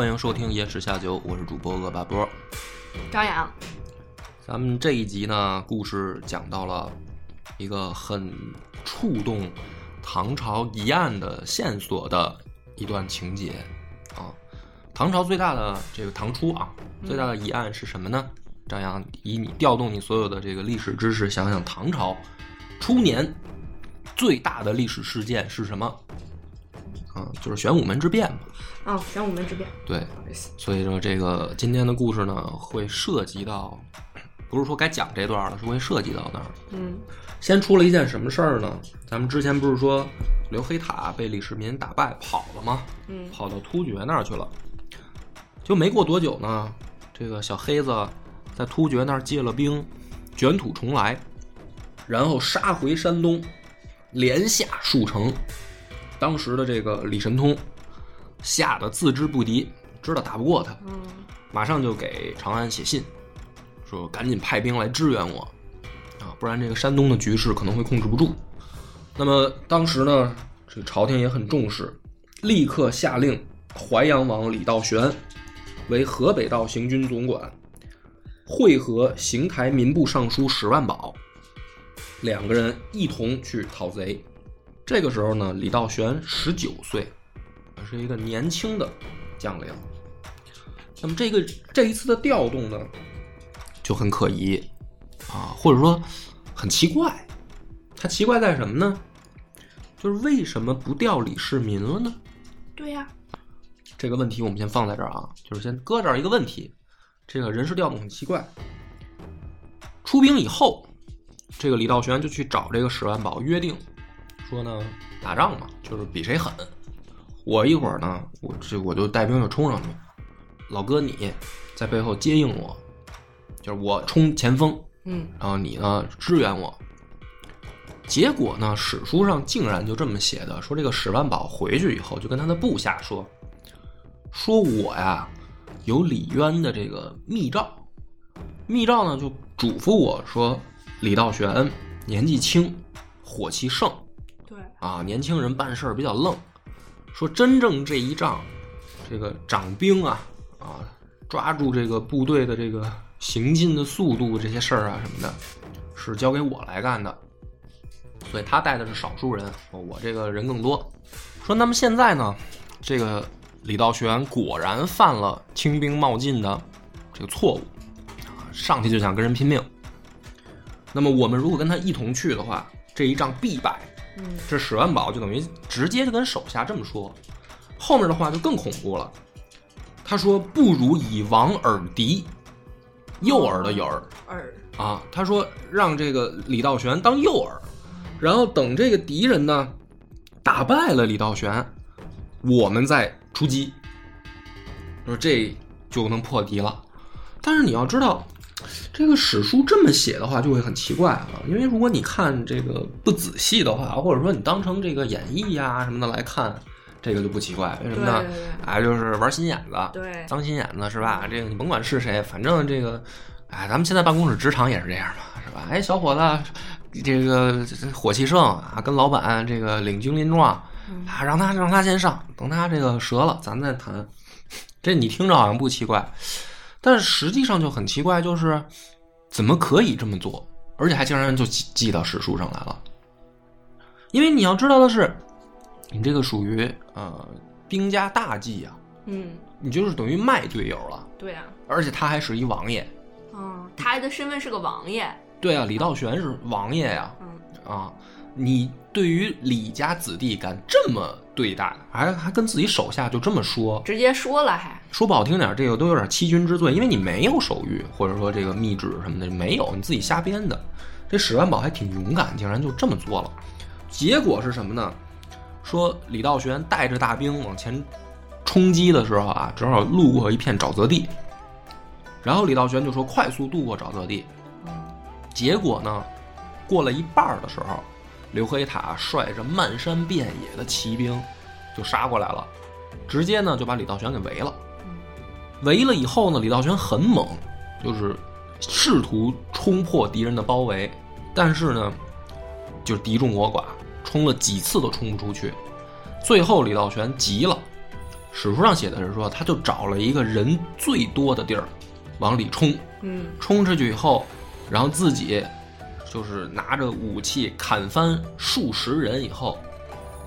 欢迎收听《野史下酒》，我是主播恶霸波。张扬，咱们这一集呢，故事讲到了一个很触动唐朝疑案的线索的一段情节啊。唐朝最大的这个唐初啊，最大的疑案是什么呢？张扬，以你调动你所有的这个历史知识，想想唐朝初年最大的历史事件是什么？啊，就是玄武门之变嘛。哦，玄武门之变，对，所以说这个今天的故事呢，会涉及到，不是说该讲这段了，是会涉及到那儿。嗯先出了一件什么事儿呢？咱们之前不是说刘黑塔被李世民打败跑了吗？嗯跑到突厥那儿去了。就没过多久呢，这个小黑子在突厥那儿借了兵，卷土重来，然后杀回山东，连下数城。当时的这个李神通吓得自知不敌，知道打不过他，嗯马上就给长安写信，说赶紧派兵来支援我，啊，不然这个山东的局势可能会控制不住。那么当时呢，这个朝廷也很重视，立刻下令淮阳王李道玄为河北道行军总管，会合邢台民部尚书史万宝，两个人一同去讨贼。这个时候呢，李道玄十九岁，是一个年轻的将领。那么这个这一次的调动呢，就很可疑啊，或者说很奇怪。它奇怪在什么呢？就是为什么不调李世民了呢？对呀、这个问题我们先放在这儿啊，就是先搁这儿一个问题，这个人事调动很奇怪。出兵以后，这个李道玄就去找这个史万宝约定，说呢打仗嘛，就是比谁狠。我一会儿呢，我这我就带兵就冲上去，老哥你在背后接应我，就是我冲前锋，嗯然后你呢支援我。结果呢，史书上竟然就这么写的，说这个史万宝回去以后就跟他的部下说，说我呀有李渊的这个密诏，密诏呢就嘱咐我说，李道玄年纪轻，火气盛对，啊，年轻人办事儿比较愣，说真正这一仗，这个掌兵啊啊，抓住这个部队的这个行进的速度这些事儿啊什么的，是交给我来干的。所以他带的是少数人，我这个人更多。说那么现在呢，这个李道玄果然犯了轻兵冒进的这个错误啊，上去就想跟人拼命。那么我们如果跟他一同去的话，这一仗必败。嗯这史万宝就等于直接就跟手下这么说，后面的话就更恐怖了。他说：“不如以王耳敌，诱饵的饵耳啊。”他说让这个李道玄当诱饵，然后等这个敌人呢打败了李道玄，我们再出击。说这就能破敌了。但是你要知道，这个史书这么写的话，就会很奇怪了。因为如果你看这个不仔细的话，或者说你当成这个演绎呀、什么的来看，这个就不奇怪。为什么呢？哎，就是玩心眼子，对脏心眼子是吧？这个你甭管是谁，反正这个，哎，咱们现在办公室职场也是这样嘛，是吧？哎，小伙子，这个火气盛啊，跟老板这个领军临状啊，让他让他先上，等他这个折了，咱再谈。这你听着好像不奇怪，但是实际上就很奇怪，就是怎么可以这么做，而且还竟然就记记到史书上来了。因为你要知道的是，你这个属于呃兵家大忌啊，嗯，你就是等于卖队友了，对呀、而且他还是一王爷。嗯，他的身份是个王爷，对啊，李道玄是王爷呀、嗯。啊，你对于李家子弟敢这么对待，还还跟自己手下就这么说，直接说了还，说不好听点，这个都有点欺君之罪，因为你没有手谕，或者说这个密旨什么的没有，你自己瞎编的。这史万宝还挺勇敢，竟然就这么做了。结果是什么呢？说李道玄带着大兵往前冲击的时候啊，正好路过一片沼泽地，然后李道玄就说快速渡过沼泽地，结果呢，过了一半儿的时候，刘黑塔率着漫山遍野的骑兵就杀过来了，直接呢就把李道玄给围了。围了以后呢，李道玄很猛，就是试图冲破敌人的包围，但是呢，就是敌众我寡，冲了几次都冲不出去。最后李道玄急了，史书上写的是说，他就找了一个人最多的地儿，往里冲。嗯冲出去以后，然后自己就是拿着武器砍翻数十人以后，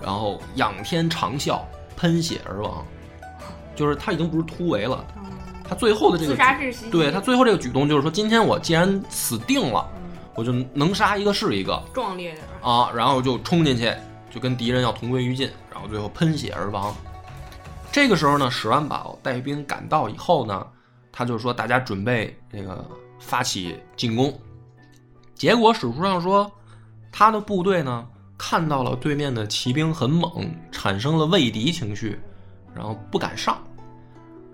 然后仰天长啸，喷血而亡。就是他已经不是突围了，他最后的这个对他最后这个举动就是说，今天我既然死定了，嗯我就能杀一个是一个壮烈的，啊，然后就冲进去，就跟敌人要同归于尽，然后最后喷血而亡。这个时候呢，史万宝带兵赶到以后呢，他就说大家准备这个发起进攻。结果史书上说，他的部队呢看到了对面的骑兵很猛，产生了畏敌情绪，然后不敢上。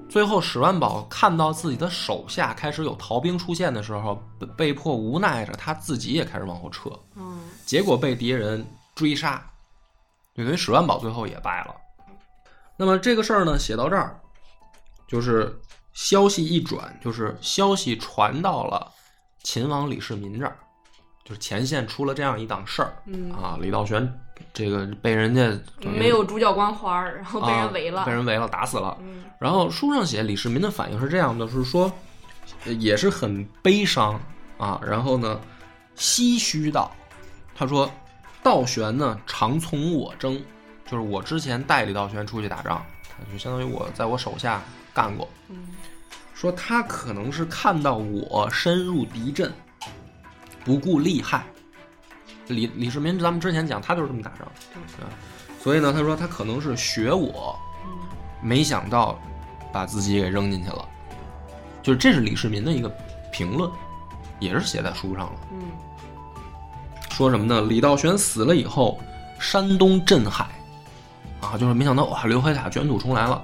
最后，史万宝看到自己的手下开始有逃兵出现的时候，被迫无奈着，他自己也开始往后撤。嗯结果被敌人追杀，就等于史万宝最后也败了。那么这个事儿呢，写到这儿，就是消息一转，就是消息传到了秦王李世民这儿，就是前线出了这样一档事儿嗯，啊，李道玄这个被人家没有主角光环儿，然后被啊人围了，被人围了，打死了。嗯然后书上写李世民的反应是这样的，是说呃也是很悲伤啊。然后呢，唏嘘道：“他说道玄呢常从我征，就是我之前带李道玄出去打仗，就相当于我在我手下干过。嗯说他可能是看到我深入敌阵，不顾利害。李李世民，咱们之前讲他就是这么打仗，对吧？所以呢，他说他可能是学我，嗯没想到把自己给扔进去了，就是这是李世民的一个评论，也是写在书上了。嗯说什么呢？李道玄死了以后，山东镇海，啊，就是没想到哇，刘黑塔卷土重来了，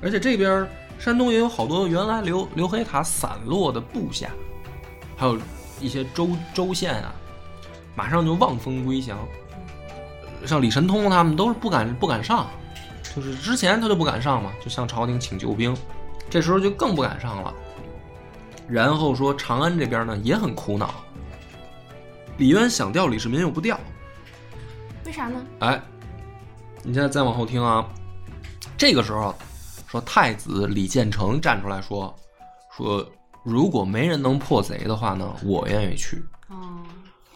而且这边山东也有好多原来刘刘黑塔散落的部下，还有一些州州县啊，马上就望风归降。像李神通他们都是不敢不敢上，就是之前他就不敢上嘛，就向朝廷请救兵，这时候就更不敢上了。然后说长安这边呢也很苦恼，李渊想调李世民又不调，为啥呢？哎，你现在再往后听啊，这个时候说太子李建成站出来说说，如果没人能破贼的话呢，我愿意去。哦，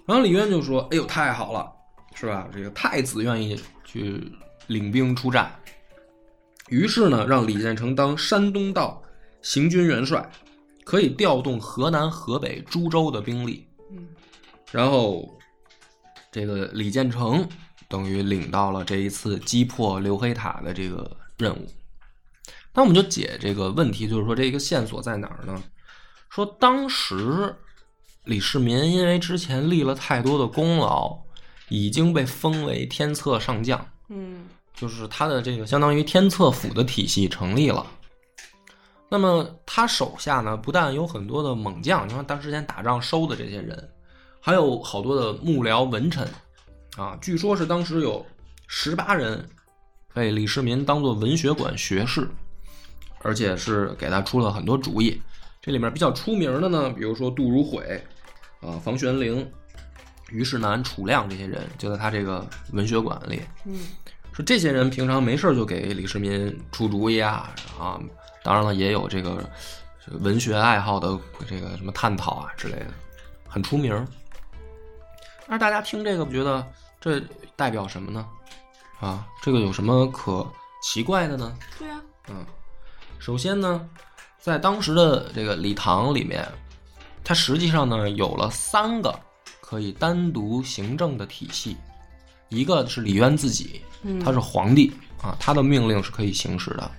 然后李渊就说：“哎呦，太好了，是吧？这个太子愿意去领兵出战。”于是呢，让李建成当山东道行军元帅，可以调动河南、河北诸州的兵力。嗯然后，这个李建成等于领到了这一次击破刘黑塔的这个任务。那我们就解这个问题，就是说这个线索在哪儿呢？说当时李世民因为之前立了太多的功劳，已经被封为天策上将，嗯就是他的这个相当于天策府的体系成立了。那么他手下呢，不但有很多的猛将，你看当之前打仗收的这些人，还有好多的幕僚文臣，啊，据说是当时有十八人被李世民当做文学馆学士，而且是给他出了很多主意。这里面比较出名的呢，比如说杜如晦，啊，房玄龄、虞世南、楚亮这些人，就在他这个文学馆里。嗯说这些人平常没事儿就给李世民出主意啊啊，当然了，也有这个文学爱好的这个什么探讨啊之类的，很出名儿。但是大家听这个，不觉得这代表什么呢？啊，这个有什么可奇怪的呢？对呀，嗯，首先呢，在当时的这个礼堂里面，它实际上呢有了三个可以单独行政的体系，一个是李渊自己，嗯他是皇帝啊，他的命令是可以行使的。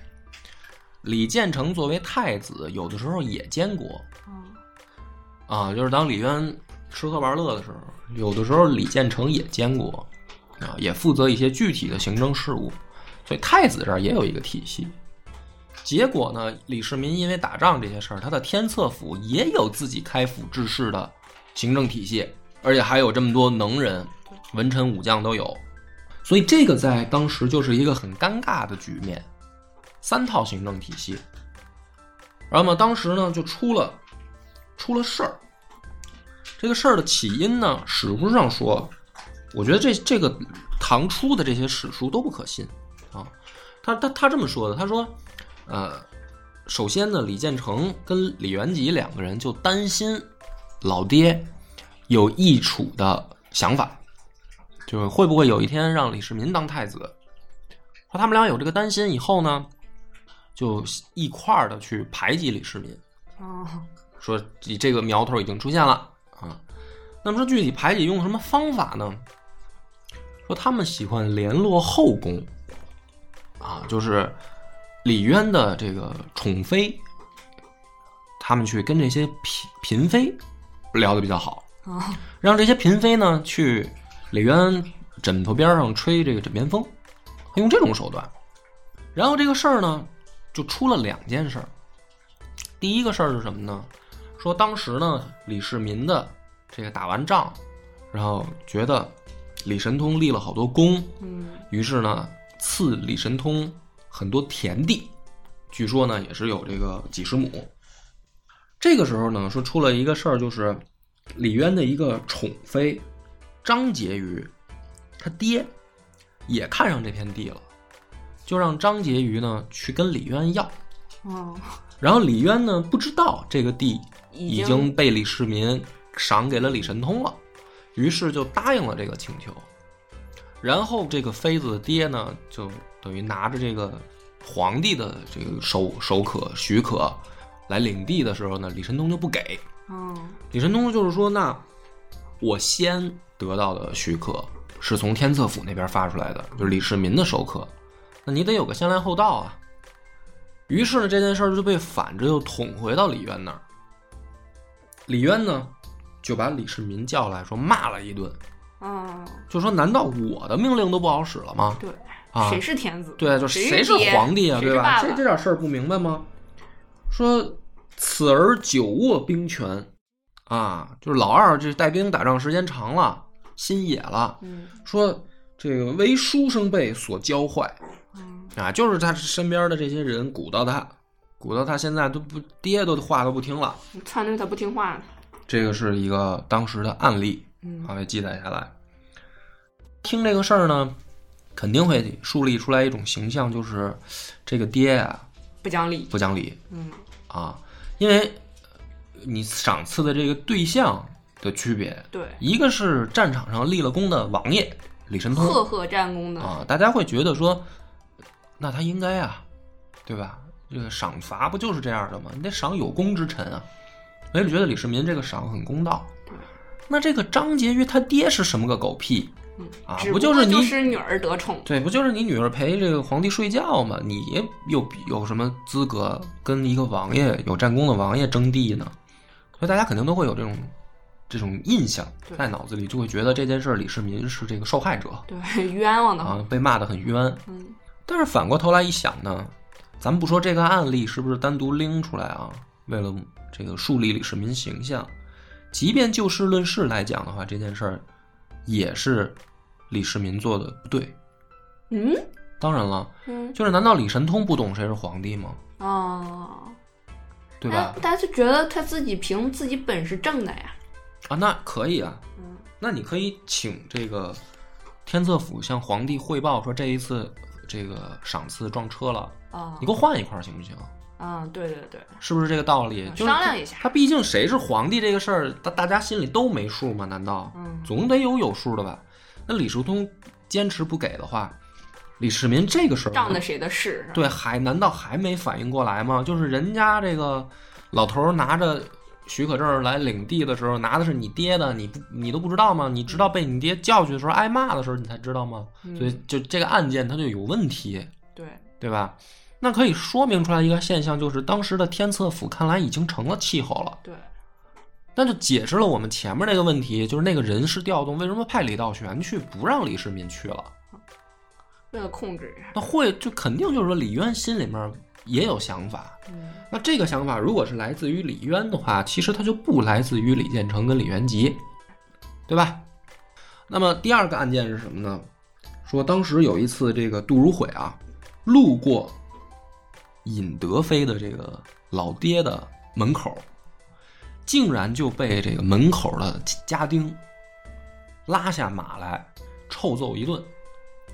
李建成作为太子，有的时候也监国哦啊，就是当李渊吃喝玩乐的时候，有的时候李建成也监国啊，也负责一些具体的行政事务，所以太子这儿也有一个体系。结果呢，李世民因为打仗这些事儿，他的天策府也有自己开府治事的行政体系，而且还有这么多能人，文臣武将都有，所以这个在当时就是一个很尴尬的局面，三套行政体系。然后呢，当时呢就出了出了事儿。这个事儿的起因呢，史书上说，我觉得这这个唐初的这些史书都不可信啊。他他他这么说的，他说，呃，首先呢，李建成跟李元吉两个人就担心老爹有易储的想法，就是会不会有一天让李世民当太子。说他们俩有这个担心以后呢，就一块儿的去排挤李世民。哦，说你这个苗头已经出现了啊。那么说具体排挤用什么方法呢？说他们喜欢联络后宫，啊，就是李渊的这个宠妃，他们去跟这些嫔嫔妃聊的比较好，哦，让这些嫔妃呢去李渊枕头边上吹这个枕边风，用这种手段。然后这个事儿呢，就出了两件事儿。第一个事儿是什么呢？说当时呢，李世民的这个打完仗，然后觉得李神通立了好多功，嗯，于是呢赐李神通很多田地，据说呢也是有这个几十亩。这个时候呢，说出了一个事儿，就是李渊的一个宠妃张婕妤，他爹也看上这片地了，就让张婕妤呢去跟李渊要。哦，然后李渊呢不知道这个地已经被李世民赏给了李神通了，于是就答应了这个请求。然后这个妃子的爹呢，就等于拿着这个皇帝的这个手手可许可来领地的时候呢，李神通就不给。哦，李神通就是说，那我先得到的许可是从天策府那边发出来的，就是李世民的授可，那你得有个先来后到啊。于是呢，这件事儿就被反着又捅回到李渊那儿。李渊呢，就把李世民叫来说骂了一顿，嗯，就说：“难道我的命令都不好使了吗？对，啊谁是天子？对，就谁谁是皇帝啊，对吧？爸爸这这点事儿不明白吗？说此儿久握兵权，啊，就是老二这带兵打仗时间长了，心野了。嗯说这个为书生辈所教坏嗯啊，就是他身边的这些人鼓捣他，鼓捣他现在都不爹都话都不听了。撺掇他不听话呢。这个是一个当时的案例嗯啊，被记载下来。听这个事儿呢，肯定会树立出来一种形象，就是这个爹啊不讲理。不讲理嗯啊，因为你赏赐的这个对象的区别，对，一个是战场上立了功的王爷李神通赫赫战功的。啊，大家会觉得说，那他应该啊，对吧？这个赏罚不就是这样的吗？你得赏有功之臣啊，所以觉得李世民这个赏很公道。那这个张婕妤他爹是什么个狗屁嗯啊？不不就是你女儿得宠。对，不就是你女儿陪这个皇帝睡觉吗？你有有什么资格跟一个王爷有战功的王爷争地呢？所以大家肯定都会有这种这种印象在脑子里，就会觉得这件事儿李世民是这个受害者对，冤枉的啊。，被骂的很冤。嗯但是反过头来一想呢，咱们不说这个案例是不是单独拎出来啊？为了这个树立李世民形象，即便就事论事来讲的话，这件事儿也是李世民做的不对。嗯当然了，嗯就是难道李神通不懂谁是皇帝吗？哦，对吧？那他就觉得他自己凭自己本事挣的呀。啊，那可以啊，嗯那你可以请这个天策府向皇帝汇报说这一次这个赏赐撞车了，哦你给我换一块儿行不行？啊，对对对，是不是这个道理？就是商量一下他毕竟谁是皇帝这个事儿，大大家心里都没数吗？难道？嗯总得有有数的吧？那李叔通坚持不给的话，李世民这个时候仗的谁的势？对还难道还没反应过来吗？就是人家这个老头儿拿着许可证来领地的时候，拿的是你爹的，你不你都不知道吗？你知道被你爹叫去的时候挨骂的时候，你才知道吗？嗯所以就这个案件它就有问题，对，对吧？那可以说明出来一个现象，就是当时的天策府看来已经成了气候了，对，那就解释了我们前面那个问题，就是那个人事调动为什么派李道玄去，不让李世民去了？为了控制一下。那会就肯定就是说李渊心里面也有想法。嗯那这个想法如果是来自于李渊的话，其实他就不来自于李建成跟李元吉，对吧？那么第二个案件是什么呢？说当时有一次，这个杜如晦啊，路过尹德妃的这个老爹的门口，竟然就被这个门口的家丁拉下马来臭揍一顿，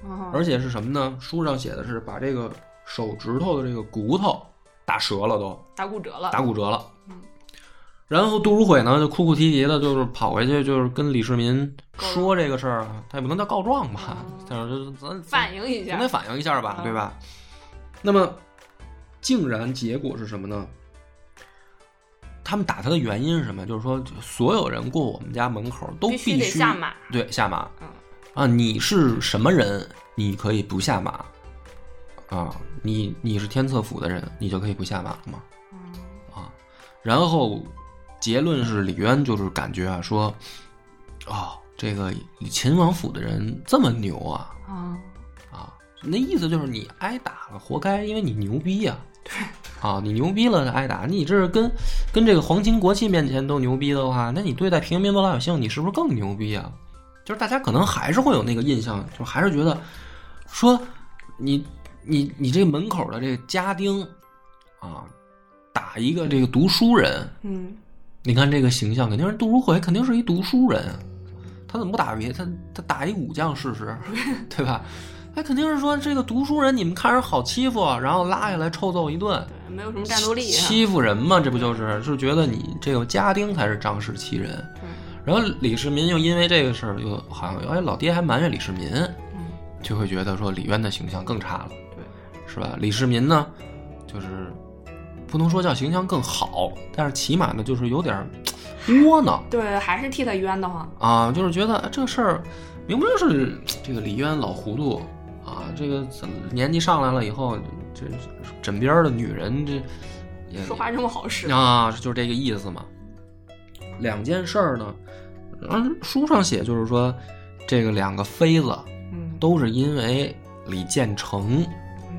哦而且是什么呢？书上写的是把这个手指头的这个骨头打折了都。打骨折了，打骨折了。嗯然后杜如晦呢，就哭哭啼啼的，就是跑回去，就是跟李世民说这个事儿啊，他也不能叫告状吧哦，但是咱反映一下总得，反映一下吧，嗯对吧？那么，竟然结果是什么呢？他们打他的原因是什么？就是说，所有人过我们家门口都必须下马，对下马嗯啊！你是什么人？你可以不下马啊！你你是天策府的人，你就可以不下马吗？嗯啊，然后结论是李渊就是感觉啊说，哦，这个秦王府的人这么牛啊啊，啊，那意思就是你挨打了，活该，因为你牛逼呀、对，啊，你牛逼了挨打，你这是跟跟这个皇亲国戚面前都牛逼的话，那你对待平民老百姓，你是不是更牛逼啊？就是大家可能还是会有那个印象，就还是觉得说你你你这门口的这个家丁啊，打一个这个读书人，嗯你看这个形象，肯定是杜如晦，肯定是一读书人，他怎么不打别他他打一武将试试，对吧？他肯定是说这个读书人你们看着好欺负，然后拉下来臭揍一顿，对，没有什么战斗力啊，欺负人嘛，这不就是是觉得你这个家丁才是仗势欺人。对，然后李世民又因为这个事儿，又好像哎老爹还埋怨李世民，嗯就会觉得说李渊的形象更差了，对，是吧？李世民呢，就是不能说叫形象更好，但是起码呢就是有点儿窝囊对，还是替他冤得慌，啊，就是觉得哎这个事儿明明是这个李渊老糊涂啊，这个怎么年纪上来了以后，这枕边的女人这也说话这么好使，啊，就是这个意思嘛。两件事儿呢，嗯，书上写就是说，这个两个妃子嗯，都是因为李建成嗯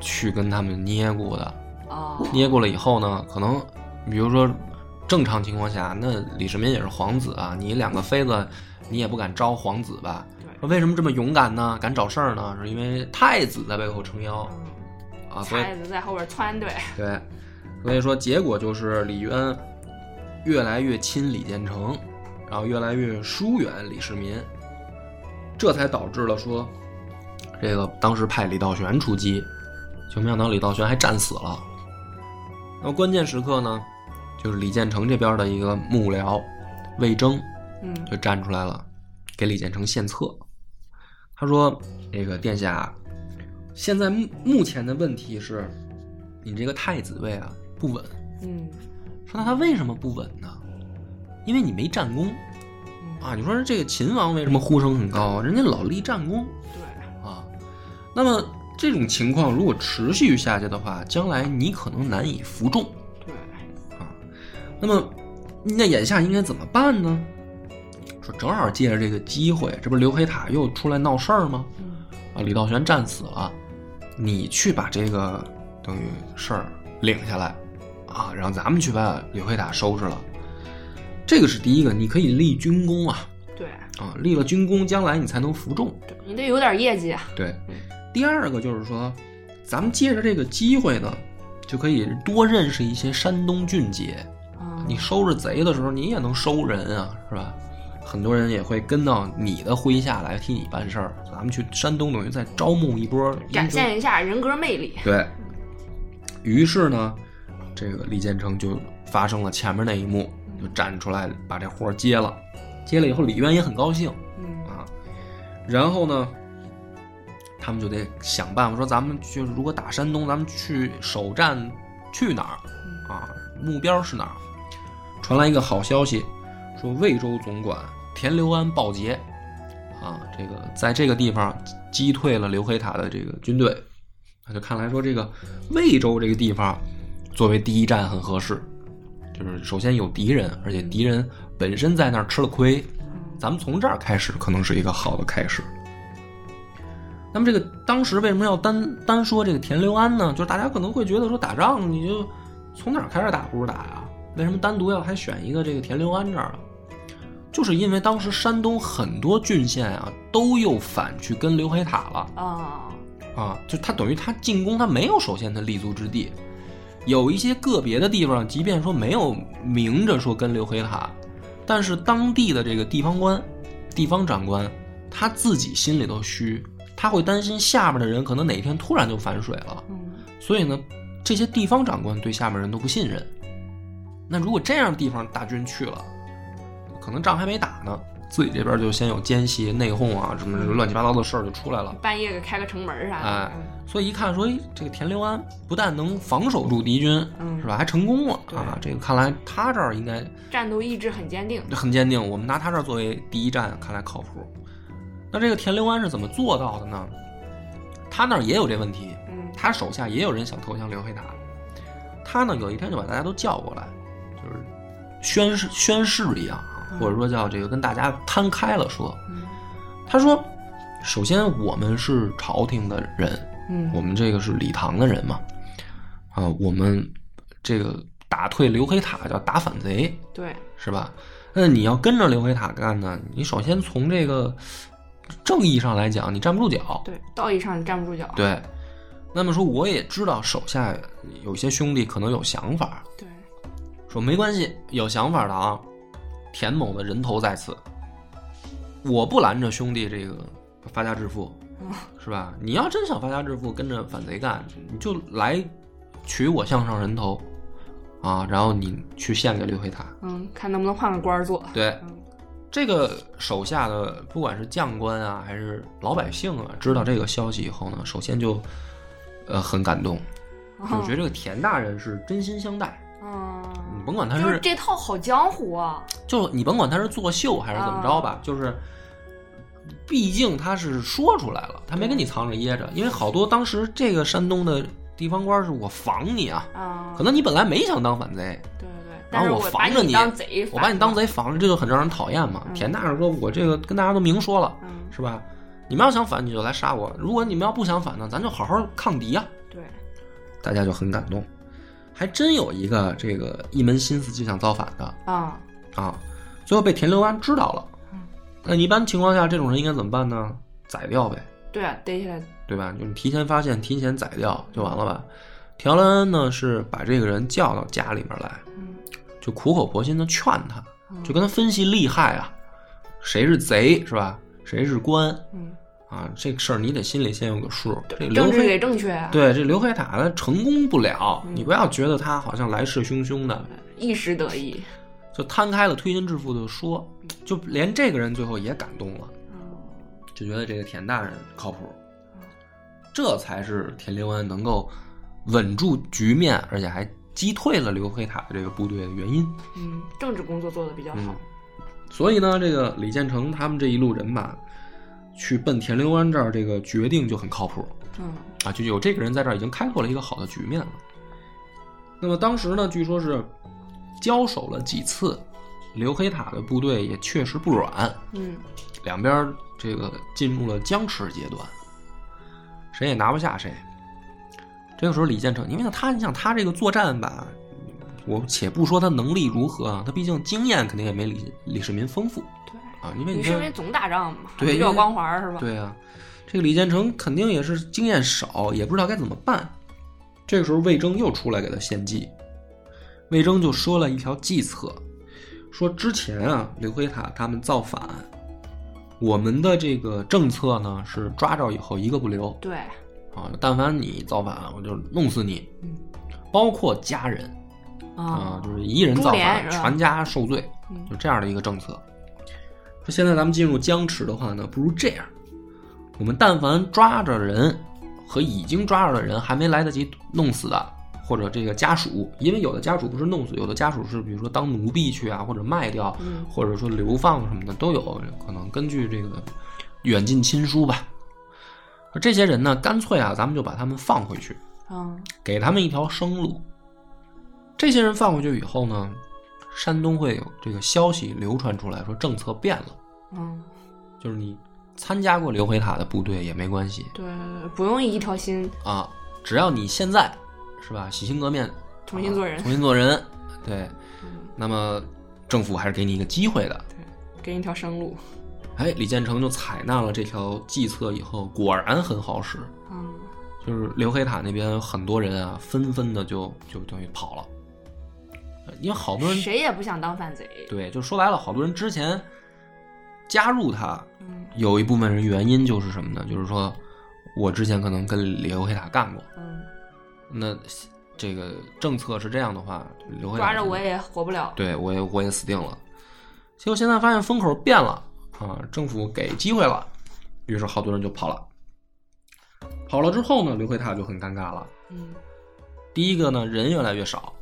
去跟他们捏过的，哦，捏过了以后呢，可能比如说正常情况下，那李世民也是皇子啊，你两个妃子，你也不敢招皇子吧？为什么这么勇敢呢？敢找事儿呢？是因为太子在背后撑腰嗯啊，所以太子在后边撺对，对，所以说结果就是李渊越来越亲李建成，然后越来越疏远李世民，这才导致了说这个当时派李道玄出击，就没想到李道玄还战死了。那么关键时刻呢，就是李建成这边的一个幕僚魏征嗯就站出来了，给李建成献策。他说：“这个殿下，现在目目前的问题是，你这个太子位啊不稳。嗯说那他为什么不稳呢？因为你没战功嗯，啊。你说这个秦王为什么呼声很高啊？人家老立战功对，啊。那么这种情况如果持续下去的话，将来你可能难以服众。对，啊。那么，那眼下应该怎么办呢？说正好借着这个机会，这不是刘黑塔又出来闹事儿吗？嗯啊，李道玄战死了，你去把这个等于事儿领下来啊，然后咱们去把刘黑塔收拾了。这个是第一个，你可以立军功啊对啊，立了军功，将来你才能服众。对，你得有点业绩啊，对嗯，第二个就是说，咱们借着这个机会呢，就可以多认识一些山东俊杰。啊，你收拾贼的时候，你也能收人啊，是吧？很多人也会跟到你的麾下来替你办事儿。咱们去山东，等于再招募一波展现一下人格魅力，对于是呢，这个李建成就发生了前面那一幕，就站出来把这活儿接了。接了以后，李渊也很高兴嗯啊。然后呢，他们就得想办法说，咱们去如果打山东，咱们去首战去哪儿啊？目标是哪儿？传来一个好消息，说魏州总管田留安报捷啊，这个在这个地方击退了刘黑塔的这个军队。那就看来说，这个魏州这个地方作为第一站很合适，就是首先有敌人，而且敌人本身在那儿吃了亏，咱们从这儿开始可能是一个好的开始。那么这个当时为什么要单单说这个田刘安呢？就是大家可能会觉得说打仗你就从哪儿开始打不如打呀？为什么单独要还选一个这个田刘安这儿啊？就是因为当时山东很多郡县啊都又反去跟刘黑塔了啊，啊，就他等于他进攻他没有首先的立足之地，有一些个别的地方，即便说没有明着说跟刘黑塔，但是当地的这个地方官、地方长官他自己心里头虚，他会担心下面的人可能哪天突然就反水了，嗯。所以呢，这些地方长官对下面人都不信任。那如果这样地方大军去了，可能仗还没打呢，自己这边就先有奸细、内讧啊，什么乱七八糟的事儿就出来了。半夜给开个城门啥的，哎，所以一看说，哎，这个田六安不但能防守住敌军，嗯是吧？还成功了啊！这个看来他这儿应该战斗意志很坚定。很坚定，我们拿他这儿作为第一站，看来靠谱。那这个田六安是怎么做到的呢？他那儿也有这问题，嗯他手下也有人想投降刘黑塔，他呢有一天就把大家都叫过来，就是宣誓宣誓一样或者说叫这个跟大家摊开了说，嗯。他说，首先我们是朝廷的人，嗯。我们这个是礼堂的人嘛，啊，我们这个打退刘黑塔叫打反贼，对，是吧？那你要跟着刘黑塔干呢，你首先从这个正义上来讲，你站不住脚。对，道义上你站不住脚。对，那么说我也知道手下有些兄弟可能有想法，对，说没关系，有想法的啊，田某的人头在此，我不拦着兄弟这个发家致富，是吧？你要真想发家致富，跟着反贼干，你就来取我项上人头啊，然后你去献给刘黑塔。嗯，看能不能换个官儿做。对，嗯这个手下的不管是将官啊，还是老百姓啊，知道这个消息以后呢，首先就呃很感动，就觉得这个田大人是真心相待。甭管他就是这套好江湖啊。就你甭管他是作秀还是怎么着吧，就是，毕竟他是说出来了，他没跟你藏着掖着。因为好多当时这个山东的地方官是我防你啊，啊，可能你本来没想当反贼，对对对，然后我防着你我把你当贼防着，这就很让人讨厌嘛。嗯田大人说：“我这个跟大家都明说了，嗯，是吧？你们要想反，你就来杀我；如果你们要不想反呢，咱就好好抗敌啊。”对，大家就很感动，还真有一个这个一门心思就想造反的，啊，啊，最后被田六安知道了嗯。那一般情况下，这种人应该怎么办呢？宰掉呗，对啊，逮起来，对吧？就是提前发现，提前宰掉就完了吧。田六安呢是把这个人叫到家里面来，嗯，就苦口婆心的劝他，嗯就跟他分析利害啊，谁是贼是吧？谁是官嗯，啊？这个事儿你得心里先有个数。这刘政治得正确啊，对这刘黑塔他成功不了，嗯你不要觉得他好像来势汹汹的，一时得意。就摊开了推心置腹的说，就连这个人最后也感动了。嗯就觉得这个田大人靠谱，这才是田六安能够稳住局面，而且还击退了刘黑塔的这个部队的原因。嗯，政治工作做得比较好嗯。所以呢，这个李建成他们这一路人马去奔田六安这儿，这个决定就很靠谱嗯啊，就有这个人在这儿已经开拓了一个好的局面了。那么当时呢，据说是交手了几次，刘黑塔的部队也确实不软，嗯两边这个进入了僵持阶段，谁也拿不下谁。这个时候，李建成，因为他，你想他这个作战吧，我且不说他能力如何啊，他毕竟经验肯定也没李李世民丰富对，啊。因为你是因为，总打仗嘛，对因为比较光环是吧？对啊，这个李建成肯定也是经验少，也不知道该怎么办。这个时候，魏征又出来给他献计，魏征就说了一条计策，说之前啊，刘黑塔他们造反，我们的这个政策呢是抓着以后一个不留对，啊，但凡你造反，我就弄死你，嗯包括家人啊啊，，就是一人造反，全家受罪，嗯就这样的一个政策。说现在咱们进入僵持的话呢，不如这样，我们但凡抓着人和已经抓着的人还没来得及弄死的，或者这个家属，因为有的家属不是弄死，有的家属是比如说当奴婢去啊，或者卖掉，嗯或者说流放什么的都有可能。根据这个远近亲疏吧，这些人呢，干脆啊，咱们就把他们放回去，啊给他们一条生路。这些人放回去以后呢，山东会有这个消息流传出来，说政策变了，嗯。就是你参加过刘回塔的部队也没关系。对，不用一条心。啊，只要你现在是吧，洗心革面，重新做人。啊，重新做人，对，嗯。那么政府还是给你一个机会的。对给你一条生路。哎，李建成就采纳了这条计策以后，果然很好使。嗯，就是刘黑塔那边很多人啊，纷纷的就就等于跑了，呃因为好多人谁也不想当反贼。对，就说白了，好多人之前加入他，嗯有一部分人原因就是什么呢？就是说我之前可能跟刘黑塔干过，嗯，那这个政策是这样的话，刘黑塔抓着我也活不了。对我也我也死定了。结果现在发现风口变了啊，政府给机会了，于是好多人就跑了。跑了之后呢，刘黑塔就很尴尬了。嗯，第一个呢，人越来越少；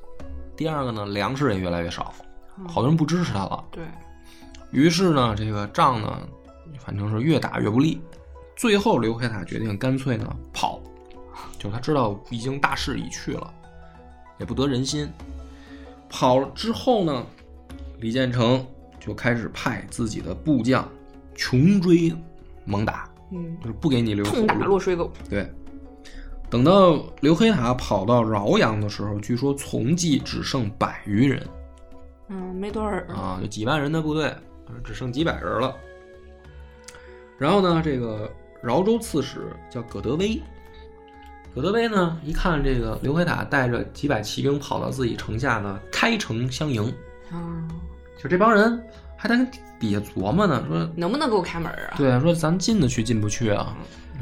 第二个呢，粮食也越来越少，嗯好多人不支持他了。对，于是呢，这个仗呢，反正是越打越不利。最后，刘黑塔决定干脆呢跑，就是他知道已经大势已去了，也不得人心。跑了之后呢，李建成就开始派自己的部将穷追猛打，嗯，就是不给你留痛打后路落水狗。对，等到刘黑塔跑到饶阳的时候，据说从骑只剩百余人嗯，没多少人。啊，就几万人的部队，只剩几百人了。然后呢，这个饶州刺史叫葛德威，葛德威呢一看这个刘黑塔带着几百骑兵跑到自己城下呢，开城相迎，啊，就这帮人还在底下琢磨呢，说能不能给我开门啊？对啊，说咱进得去进不去啊？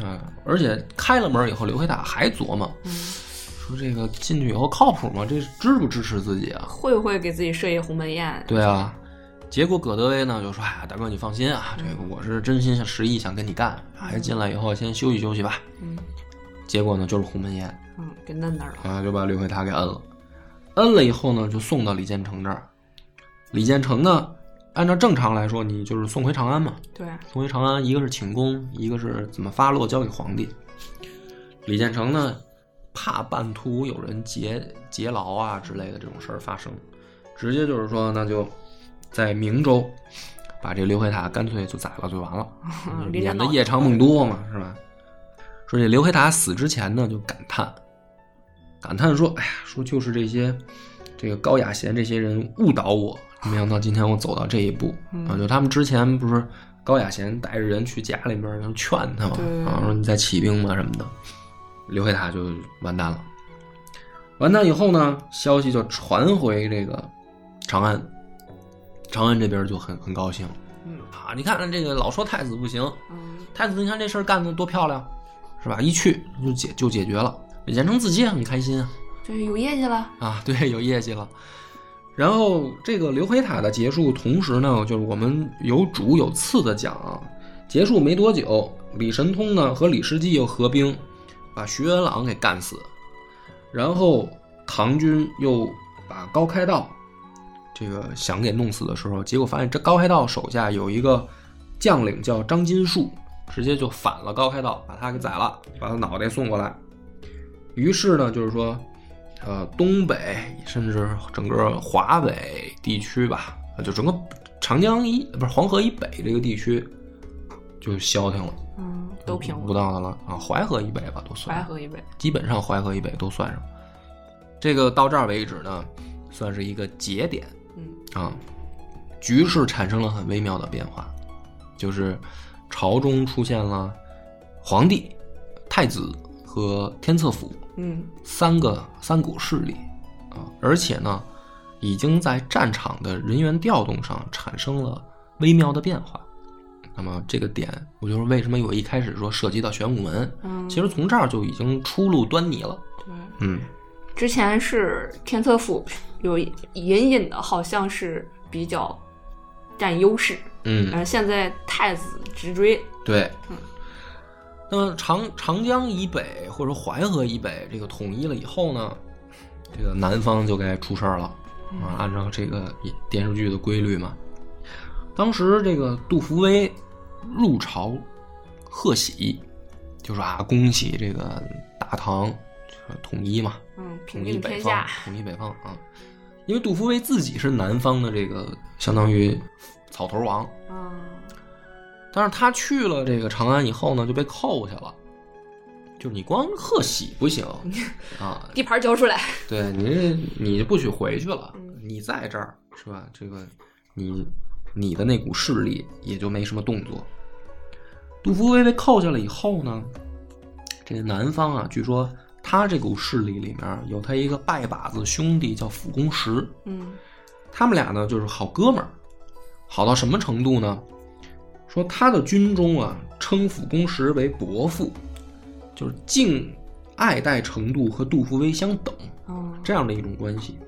啊，而且开了门以后，刘黑塔还琢磨，嗯，说这个进去以后靠谱吗？这支不支持自己啊？会不会给自己设一鸿门宴？对啊，结果葛德威呢就说：“哎呀，大哥你放心啊，这个我是真心实意想跟你干，还是进来以后先休息休息吧。嗯”结果呢就是鸿门宴嗯，给摁那儿了。啊，就把刘黑塔给摁了。摁了以后呢，就送到李建成这儿。李建成呢，按照正常来说，你就是送回长安嘛。对，送回长安，一个是请功，一个是怎么发落交给皇帝。李建成呢，怕半途有人劫劫牢啊之类的这种事儿发生，直接就是说，那就在明州把这刘黑塔干脆就宰了就完了，免得夜长梦多嘛，是吧？说这刘黑塔死之前呢，就感叹，感叹说：“哎呀，说就是这些这个高雅贤这些人误导我，没想到今天我走到这一步、啊！就他们之前不是高雅贤带着人去家里面然后劝他嘛，对啊，说你再起兵嘛什么的，刘黑塔就完蛋了。完蛋以后呢，消息就传回这个长安，长安这边就很很高兴嗯啊！你看这个老说太子不行，嗯，太子，你看这事儿干的多漂亮，是吧？一去就解就解决了。李建成自己也很开心啊，这有业绩了。啊，对，有业绩了。然后这个刘黑塔的结束，同时呢，就是我们有主有次的讲啊，结束没多久，李神通呢和李世继又合兵，把徐元朗给干死，然后唐军又把高开道这个想给弄死的时候，结果发现这高开道手下有一个将领叫张金树，直接就反了高开道，把他给宰了，把他脑袋送过来。于是呢，就是说，呃，东北甚至整个华北地区吧，就整个长江以不是黄河以北这个地区就消停了，嗯，都平不了。到的了啊，淮河以北吧都算淮河以北。基本上淮河以北都算上。这个到这儿为止呢，算是一个节点嗯啊，局势产生了很微妙的变化，就是朝中出现了皇帝、太子和天策府嗯三个三股势力啊，而且呢，已经在战场的人员调动上产生了微妙的变化。那么这个点，我就是为什么我一开始说涉及到玄武门，嗯，其实从这儿就已经初露端倪了。对，嗯，之前是天策府有隐隐的，好像是比较占优势。嗯，嗯，现在太子直追。对嗯。那么长长江以北或者淮河以北这个统一了以后呢，这个南方就该出事儿了啊！按照这个电视剧的规律嘛，当时这个杜伏威入朝贺喜，就说啊，恭喜这个大唐呃统一嘛，嗯，统一北方统一北方啊！因为杜伏威自己是南方的这个相当于草头王，嗯但是他去了这个长安以后呢，就被扣下了。就是你光贺喜不行啊，地盘交出来。对你这你就不许回去了，嗯你在这儿是吧？这个你你的那股势力也就没什么动作。杜伏威被扣下了以后呢，这个南方啊，据说他这股势力里面有他一个拜把子兄弟叫辅公石，嗯他们俩呢就是好哥们儿，好到什么程度呢？说他的军中啊称辅公时为伯父，就是敬爱戴程度和杜伏威相等。哦这样的一种关系，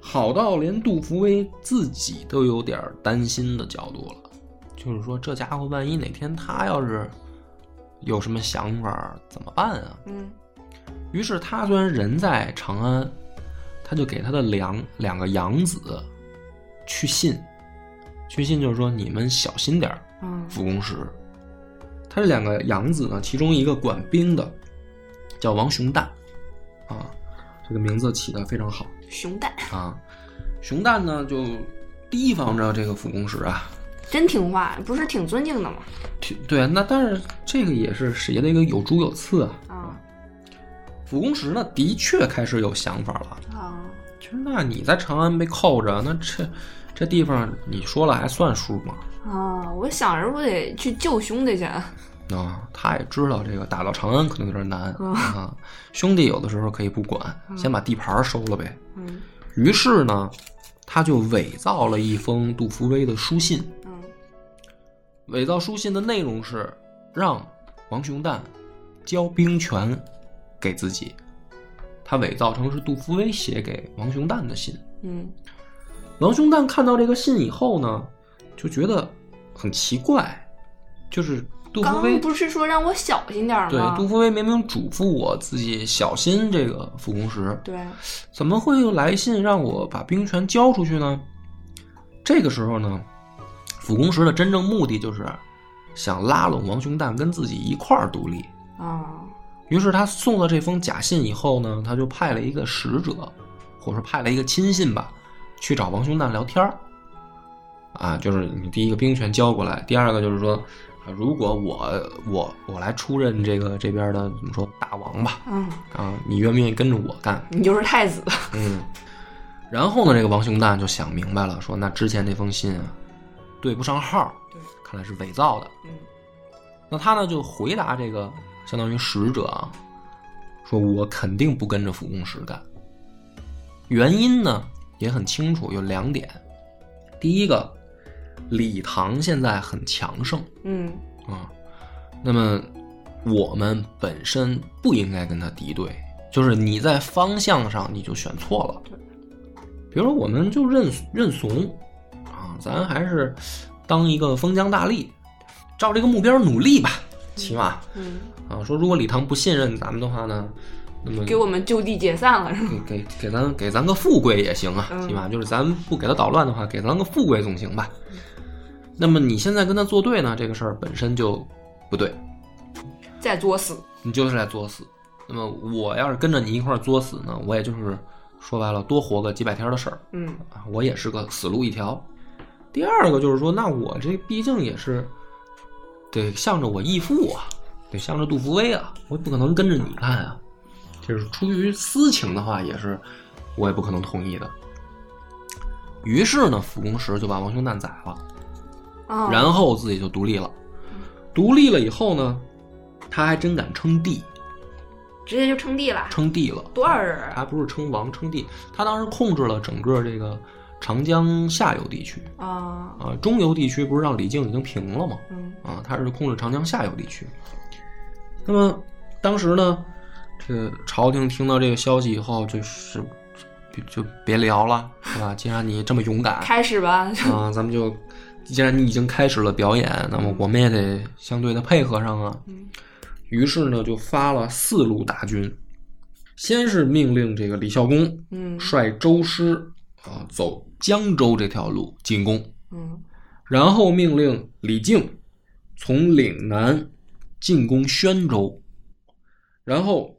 好到连杜伏威自己都有点担心的角度了。就是说，这家伙万一哪天他要是有什么想法，怎么办啊？嗯于是他虽然人在长安，他就给他的两两个养子去信，去信就是说你们小心点儿，嗯辅公石。他这两个养子呢，其中一个管兵的叫王熊旦，啊，这个名字起的非常好熊蛋啊。熊旦呢就提防着这个傅公石啊，真听话，不是挺尊敬的吗？挺对，那但是这个也是谁的一个有主有次啊。啊傅公石呢，的确开始有想法了，啊就是那你在长安被扣着，那这这地方你说了还算数吗？啊！我想着我得去救兄弟去。啊，他也知道这个打到长安可能有点难嗯啊，兄弟有的时候可以不管，先把地盘收了呗。嗯于是呢，他就伪造了一封杜伏威的书信。嗯伪造书信的内容是让王雄旦交兵权给自己，他伪造成是杜福威写给王雄旦的信。嗯王兄旦看到这个信以后呢，就觉得很奇怪，就是杜伏刚威不是说让我小心点吗对？杜福威明明嘱咐我自己小心这个傅公石，对怎么会又来信让我把兵权交出去呢？这个时候呢，辅公石的真正目的就是想拉拢王兄旦跟自己一块儿独立。啊于是他送了这封假信以后呢，他就派了一个使者，或者说派了一个亲信吧，去找王兄旦聊天儿。啊，就是你第一个兵权交过来，第二个就是说，啊如果我我我来出任这个这边的怎么说大王吧，嗯，啊，你愿不愿意跟着我干？你就是太子。嗯，然后呢，这个王兄旦就想明白了，说那之前那封信啊，对不上号，对，看来是伪造的。嗯那他呢就回答这个相当于使者啊，说我肯定不跟着辅公石干。原因呢也很清楚，有两点。第一个，李唐现在很强盛嗯啊，那么我们本身不应该跟他敌对，就是你在方向上你就选错了。比如说，我们就认认怂啊，咱还是当一个封疆大吏，照这个目标努力吧，起码嗯，啊，说如果李唐不信任咱们的话呢，那么给我们就地解散了是吗？给给给咱给咱个富贵也行啊，嗯起码就是咱不给他捣乱的话，给咱个富贵总行吧。那么你现在跟他作对呢，这个事儿本身就不对，在作死。你就是在作死。那么我要是跟着你一块儿作死呢，我也就是说白了多活个几百天的事儿嗯啊，我也是个死路一条。第二个就是说，那我这毕竟也是得向着我义父啊，得向着杜福威啊，我不可能跟着你干啊。就是出于私情的话，也是我也不可能同意的。于是呢，傅公石就把王雄旦宰了，啊，然后自己就独立了。独立了以后呢，他还真敢称帝，直接就称帝了。称帝了。多少人啊？他不是称王称帝，他当时控制了整个这个长江下游地区啊，啊，中游地区不是让李靖已经平了吗？嗯啊，他是控制长江下游地区。那么当时呢，这个朝廷听到这个消息以后，就是就就别聊了，是吧？既然你这么勇敢开始吧。啊，咱们就既然你已经开始了表演，那么我们也得相对的配合上啊。嗯于是呢，就发了四路大军，先是命令这个李孝恭嗯率周师啊走江州这条路进攻，嗯然后命令李靖从岭南进攻宣州，然后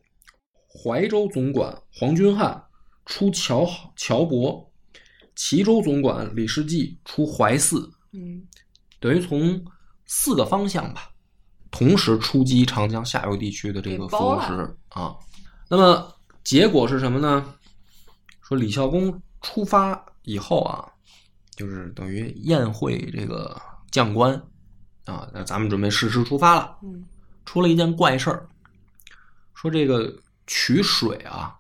怀州总管黄君汉出乔乔伯，齐州总管李世济出怀泗，嗯等于从四个方向吧，同时出击长江下游地区的这个给包副攻石啊。那么结果是什么呢？说李孝恭出发以后啊，就是等于宴会这个将官啊，那咱们准备誓师出发了。嗯出了一件怪事儿，说这个取水啊，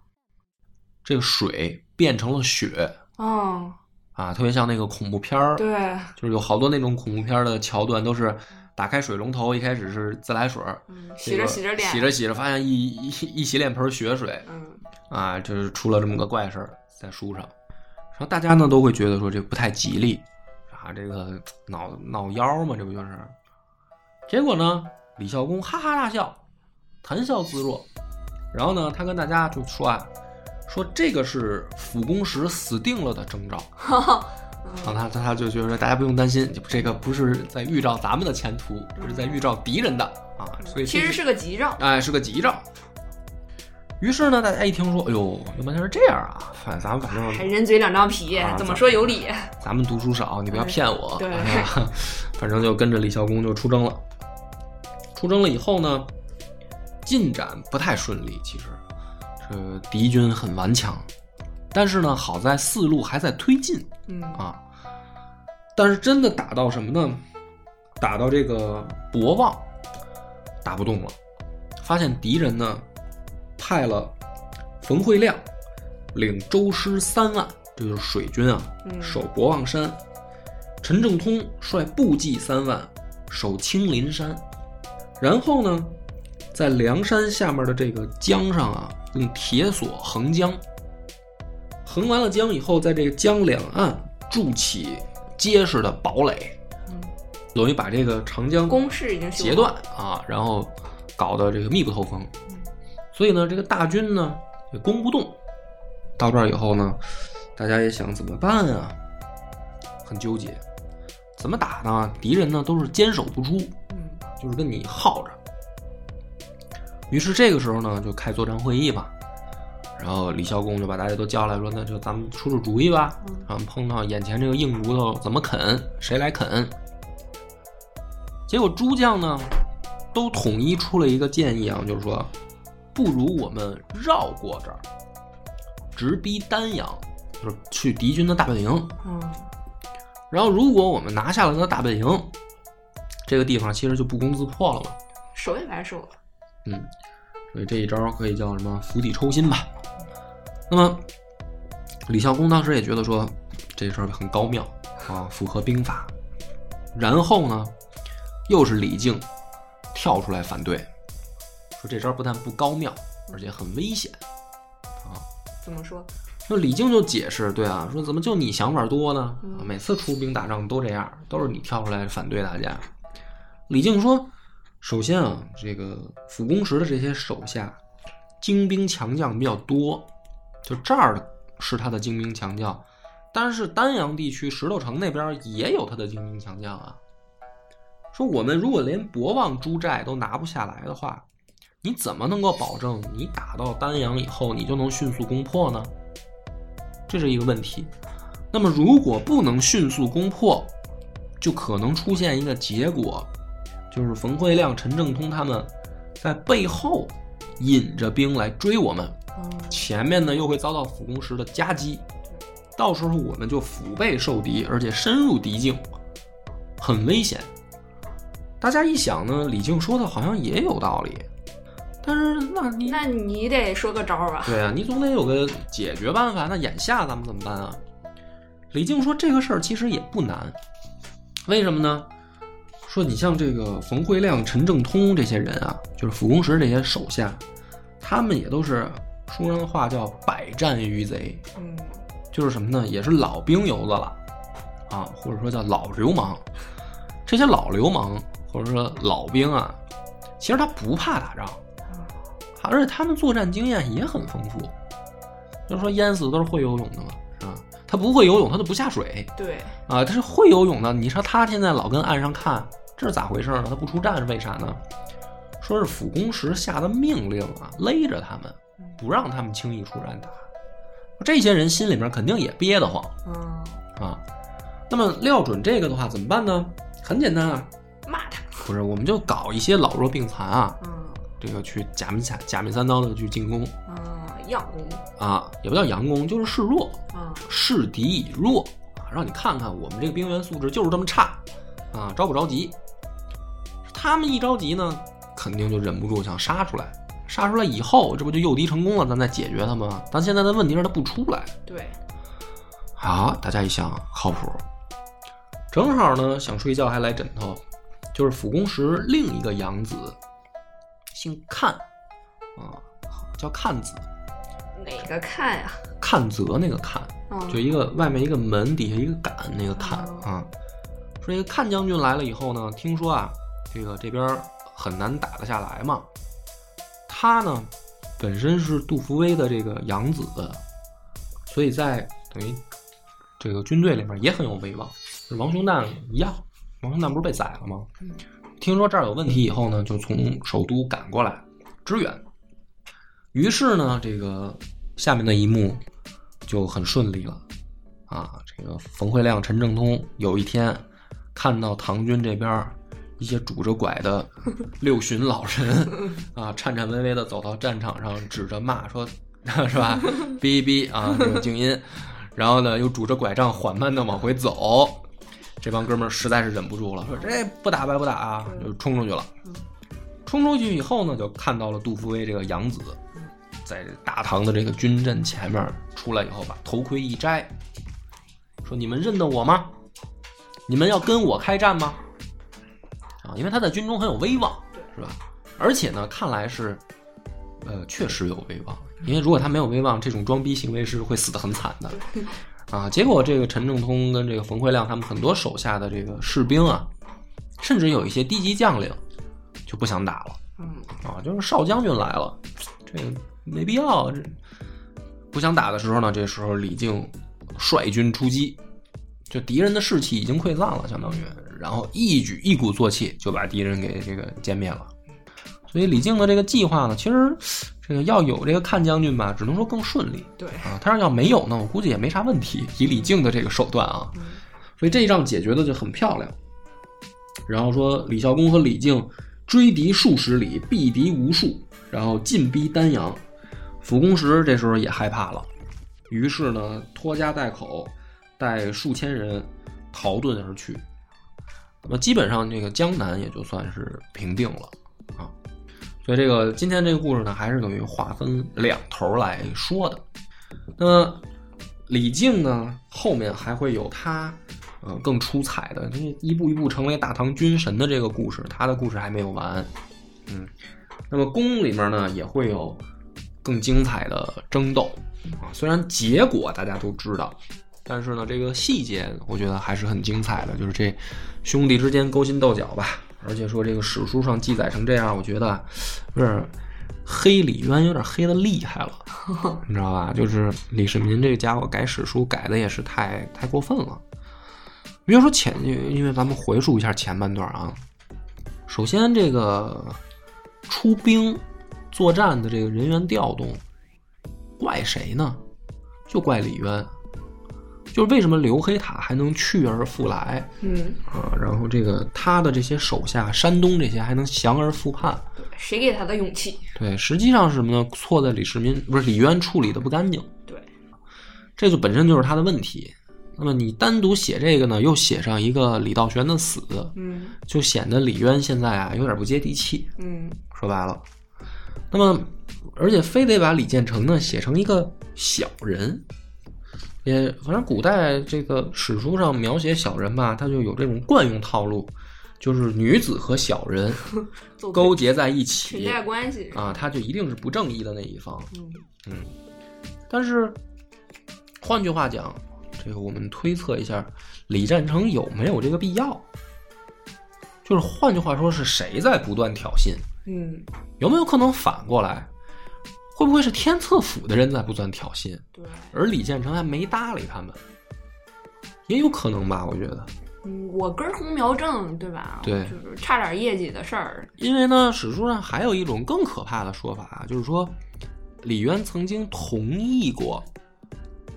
这个水变成了血哦，啊，特别像那个恐怖片儿，对，就是有好多那种恐怖片儿的桥段，都是打开水龙头，一开始是自来水洗着洗着脸，洗着洗着发现一一一洗脸盆血水嗯啊，就是出了这么个怪事儿在书上，然后大家呢都会觉得说这不太吉利啊，这个闹闹妖嘛，这不就是？结果呢，李孝公哈哈大笑，谈笑自若，然后呢，他跟大家就说啊，说这个是辅公石死定了的征兆。然后他他他就觉得大家不用担心，这个不是在预兆咱们的前途，不是在预兆敌人的啊，所以其实是个吉兆，哎是个吉兆。于是呢，大家一听说，哎呦，原来是这样啊！反咱们反正还人嘴两张皮啊，怎么说有理？咱们读书少，你不要骗我。对哎 反正就跟着李孝公就出征了。出征了以后呢，进展不太顺利。其实，这敌军很顽强，但是呢，好在四路还在推进嗯啊。但是真的打到什么呢？打到这个博望，打不动了。发现敌人呢，派了冯惠亮领周师三万，这就是水军啊，嗯守博望山；陈正通率部骑三万守青林山。然后呢，在梁山下面的这个江上啊，用铁索横江。横完了江以后，在这个江两岸筑起结实的堡垒，嗯，等于把这个长江攻势已经截断啊，然后搞得这个密不透风。所以呢，这个大军呢也攻不动。到这儿以后呢，大家也想怎么办啊？很纠结，怎么打呢？敌人呢都是坚守不出，嗯就是跟你耗着。于是这个时候呢，就开作战会议吧。然后李孝公就把大家都叫来说：“那就咱们出出主意吧。嗯然后碰到眼前这个硬骨头，怎么啃？谁来啃？”结果诸将呢，都统一出了一个建议啊，就是说，不如我们绕过这儿，直逼丹阳，就是去敌军的大本营。嗯然后，如果我们拿下了他的大本营，这个地方其实就不攻自破了嘛。守也白守了，嗯，所以这一招可以叫什么釜底抽薪吧。那么，李孝恭当时也觉得说这事儿很高妙啊，符合兵法。然后呢，又是李靖跳出来反对，说这招不但不高妙，而且很危险啊。怎么说？那李靖就解释，对啊，说怎么就你想法多呢？每次出兵打仗都这样，都是你跳出来反对大家。李靖说，首先啊，这个辅公石的这些手下精兵强将比较多，就这儿是他的精兵强将，但是丹阳地区石头城那边也有他的精兵强将啊。说我们如果连博望诸寨都拿不下来的话，你怎么能够保证你打到丹阳以后，你就能迅速攻破呢？这是一个问题。那么，如果不能迅速攻破，就可能出现一个结果，就是冯慧亮、陈正通他们在背后引着兵来追我们，嗯前面呢又会遭到辅公石的夹击，到时候我们就腹背受敌，而且深入敌境，很危险。大家一想呢，李靖说的好像也有道理，但是那你那你得说个招儿吧？对啊，你总得有个解决办法。那眼下咱们怎么办啊？李靖说这个事儿其实也不难，为什么呢？说你像这个冯慧亮、陈正通这些人啊，就是傅公石这些手下，他们也都是书上的话叫百战于贼，嗯就是什么呢？也是老兵油子了啊，或者说叫老流氓。这些老流氓或者说老兵啊，其实他不怕打仗，而且他们作战经验也很丰富。就是说淹死都是会游泳的嘛，是吧？他不会游泳，他就不下水对，啊。他是会游泳的，你说他现在老跟岸上看，这是咋回事呢？他不出战是为啥呢？说是辅公时下的命令啊，勒着他们，不让他们轻易出战打。这些人心里面肯定也憋得慌嗯，啊。那么料准这个的话怎么办呢？很简单啊，骂他，不是，我们就搞一些老弱病残啊，嗯这个去假面假假面三刀的去进攻啊，佯攻，啊，也不叫佯攻，就是示弱，啊示敌以弱啊，让你看看我们这个兵员素质就是这么差啊，着不着急？他们一着急呢，肯定就忍不住想杀出来。杀出来以后，这不就诱敌成功了？咱再解决他吗？但现在的问题是他不出来。对，好，大家一想靠谱，正好呢想睡觉还来枕头，就是辅公时另一个养子，姓阚，啊，叫阚子，哪个看呀？阚泽那个阚，嗯，就一个外面一个门，底下一个杆，那个阚哦啊。说这个阚将军来了以后呢，听说啊，这个这边很难打得下来嘛。他呢，本身是杜伏威的这个养子，所以在等于这个军队里面也很有威望，跟王雄旦一样。王雄旦不是被宰了吗？嗯听说这儿有问题以后呢，就从首都赶过来支援。于是呢，这个下面的一幕就很顺利了啊。这个冯慧亮、陈正通有一天看到唐军这边儿一些拄着拐的六旬老人 啊，颤颤巍巍的走到战场上，指着骂说，是吧？哔哔啊，这个静音，然后呢又拄着拐杖缓慢的往回走。这帮哥们儿实在是忍不住了，说这不打白不打啊，就冲出去了。冲出去以后呢，就看到了杜伏威这个养子，在大唐的这个军阵前面出来以后，把头盔一摘，说：“你们认得我吗？你们要跟我开战吗？”啊，因为他在军中很有威望，是吧？而且呢，看来是，呃，确实有威望。因为如果他没有威望，这种装逼行为是会死得很惨的。啊，结果这个陈正通跟这个冯慧亮他们很多手下的这个士兵啊，甚至有一些低级将领就不想打了。嗯啊，就是少将军来了，这个没必要。这不想打的时候呢，这时候李靖率军出击，就敌人的士气已经溃散了，相当于，然后一举一鼓作气就把敌人给这个歼灭了。所以李靖的这个计划呢，其实这个要有这个看将军吧，只能说更顺利对，啊。他要没有呢，我估计也没啥问题。以李靖的这个手段啊，嗯所以这一仗解决的就很漂亮。然后说李孝恭和李靖追敌数十里，避敌无数，然后进逼丹阳。辅公时这时候也害怕了，于是呢拖家带口，带数千人逃遁而去。那么基本上这个江南也就算是平定了啊。所以这个今天这个故事呢，还是等于划分两头来说的。那么李靖呢，后面还会有他呃更出彩的，这一步一步成为大唐军神的这个故事，他的故事还没有完。嗯，那么宫里面呢也会有更精彩的争斗啊，虽然结果大家都知道，但是呢这个细节我觉得还是很精彩的，就是这兄弟之间勾心斗角吧。而且说这个史书上记载成这样，我觉得有点黑李渊，有点黑的厉害 了。你知道吧？就是李世民这个家伙改史书改的也是太太过分了。比如说前，因为咱们回溯一下前半段啊，首先这个出兵作战的这个人员调动，怪谁呢？就怪李渊。就是为什么刘黑塔还能去而复来嗯，啊？然后这个他的这些手下，山东这些还能降而复叛。谁给他的勇气？对，实际上是什么呢？错在李世民不是李渊处理的不干净。对，这就本身就是他的问题。那么你单独写这个呢，又写上一个李道玄的死，嗯就显得李渊现在啊有点不接地气。嗯说白了，那么而且非得把李建成呢写成一个小人，也反正古代这个史书上描写小人吧，他就有这种惯用套路，就是女子和小人 勾结在一起裙起带关系啊，他就一定是不正义的那一方。嗯但是换句话讲，这个我们推测一下，李占成有没有这个必要？就是换句话说，是谁在不断挑衅？嗯，有没有可能反过来？会不会是天策府的人在不断挑衅，对，而李建成还没搭理他们？也有可能吧，我觉得。嗯，我根红苗正，对吧？对就是差点业绩的事儿。因为呢，史书上还有一种更可怕的说法，就是说，李渊曾经同意过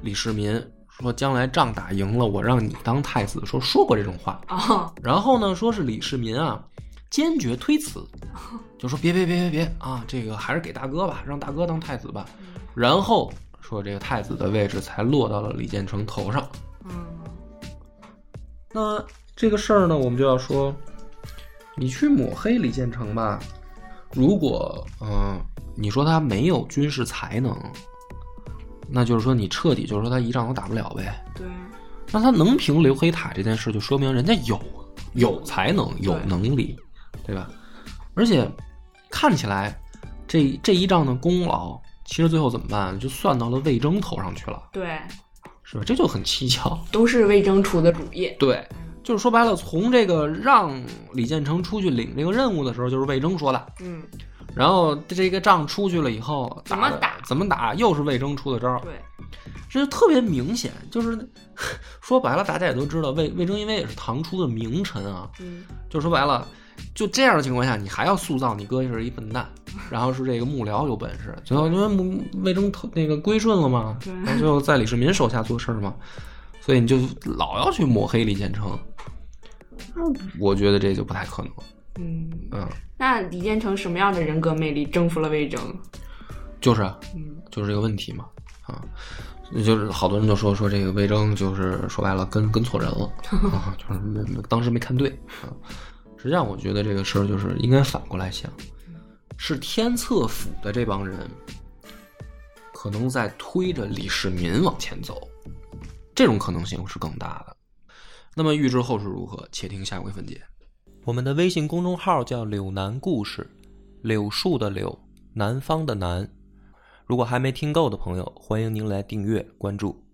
李世民说，将来仗打赢了，我让你当太子，说说过这种话。啊，然后呢，说是李世民啊，坚决推辞，就说别别别别别啊，这个还是给大哥吧，让大哥当太子吧。然后说这个太子的位置才落到了李建成头上。嗯。那这个事儿呢，我们就要说，你去抹黑李建成吧，如果嗯、呃你说他没有军事才能，那就是说你彻底就是说他一仗都打不了呗。对，那他能平刘黑塔这件事，就说明人家有有才能、有能力，对吧？而且看起来这这一仗的功劳，其实最后怎么办？就算到了魏征头上去了，对，是吧？这就很蹊跷。都是魏征出的主意。对，就是说白了，从这个让李建成出去领这个任务的时候，就是魏征说的。嗯，然后这个仗出去了以后，怎么打怎么打，又是魏征出的招儿。对，这就特别明显，就是 说白了，大家也都知道，魏魏征因为也是唐初的名臣啊，嗯就说白了，就这样的情况下，你还要塑造你哥是一笨蛋，然后是这个幕僚有本事，最后因为魏征特那个归顺了嘛，对然后最后在李世民手下做事儿嘛，所以你就老要去抹黑李建成，那我觉得这就不太可能，嗯。嗯，那李建成什么样的人格魅力征服了魏征？就是就是这个问题嘛，啊，就是好多人就说说这个魏征就是说白了跟跟错人了 啊，就是当时没看对啊。实际上，我觉得这个事儿就是应该反过来想，是天策府的这帮人可能在推着李世民往前走，这种可能性是更大的。那么预知后事如何，且听下回分解。我们的微信公众号叫“柳南故事”，柳树的柳，南方的南。如果还没听够的朋友，欢迎您来订阅关注。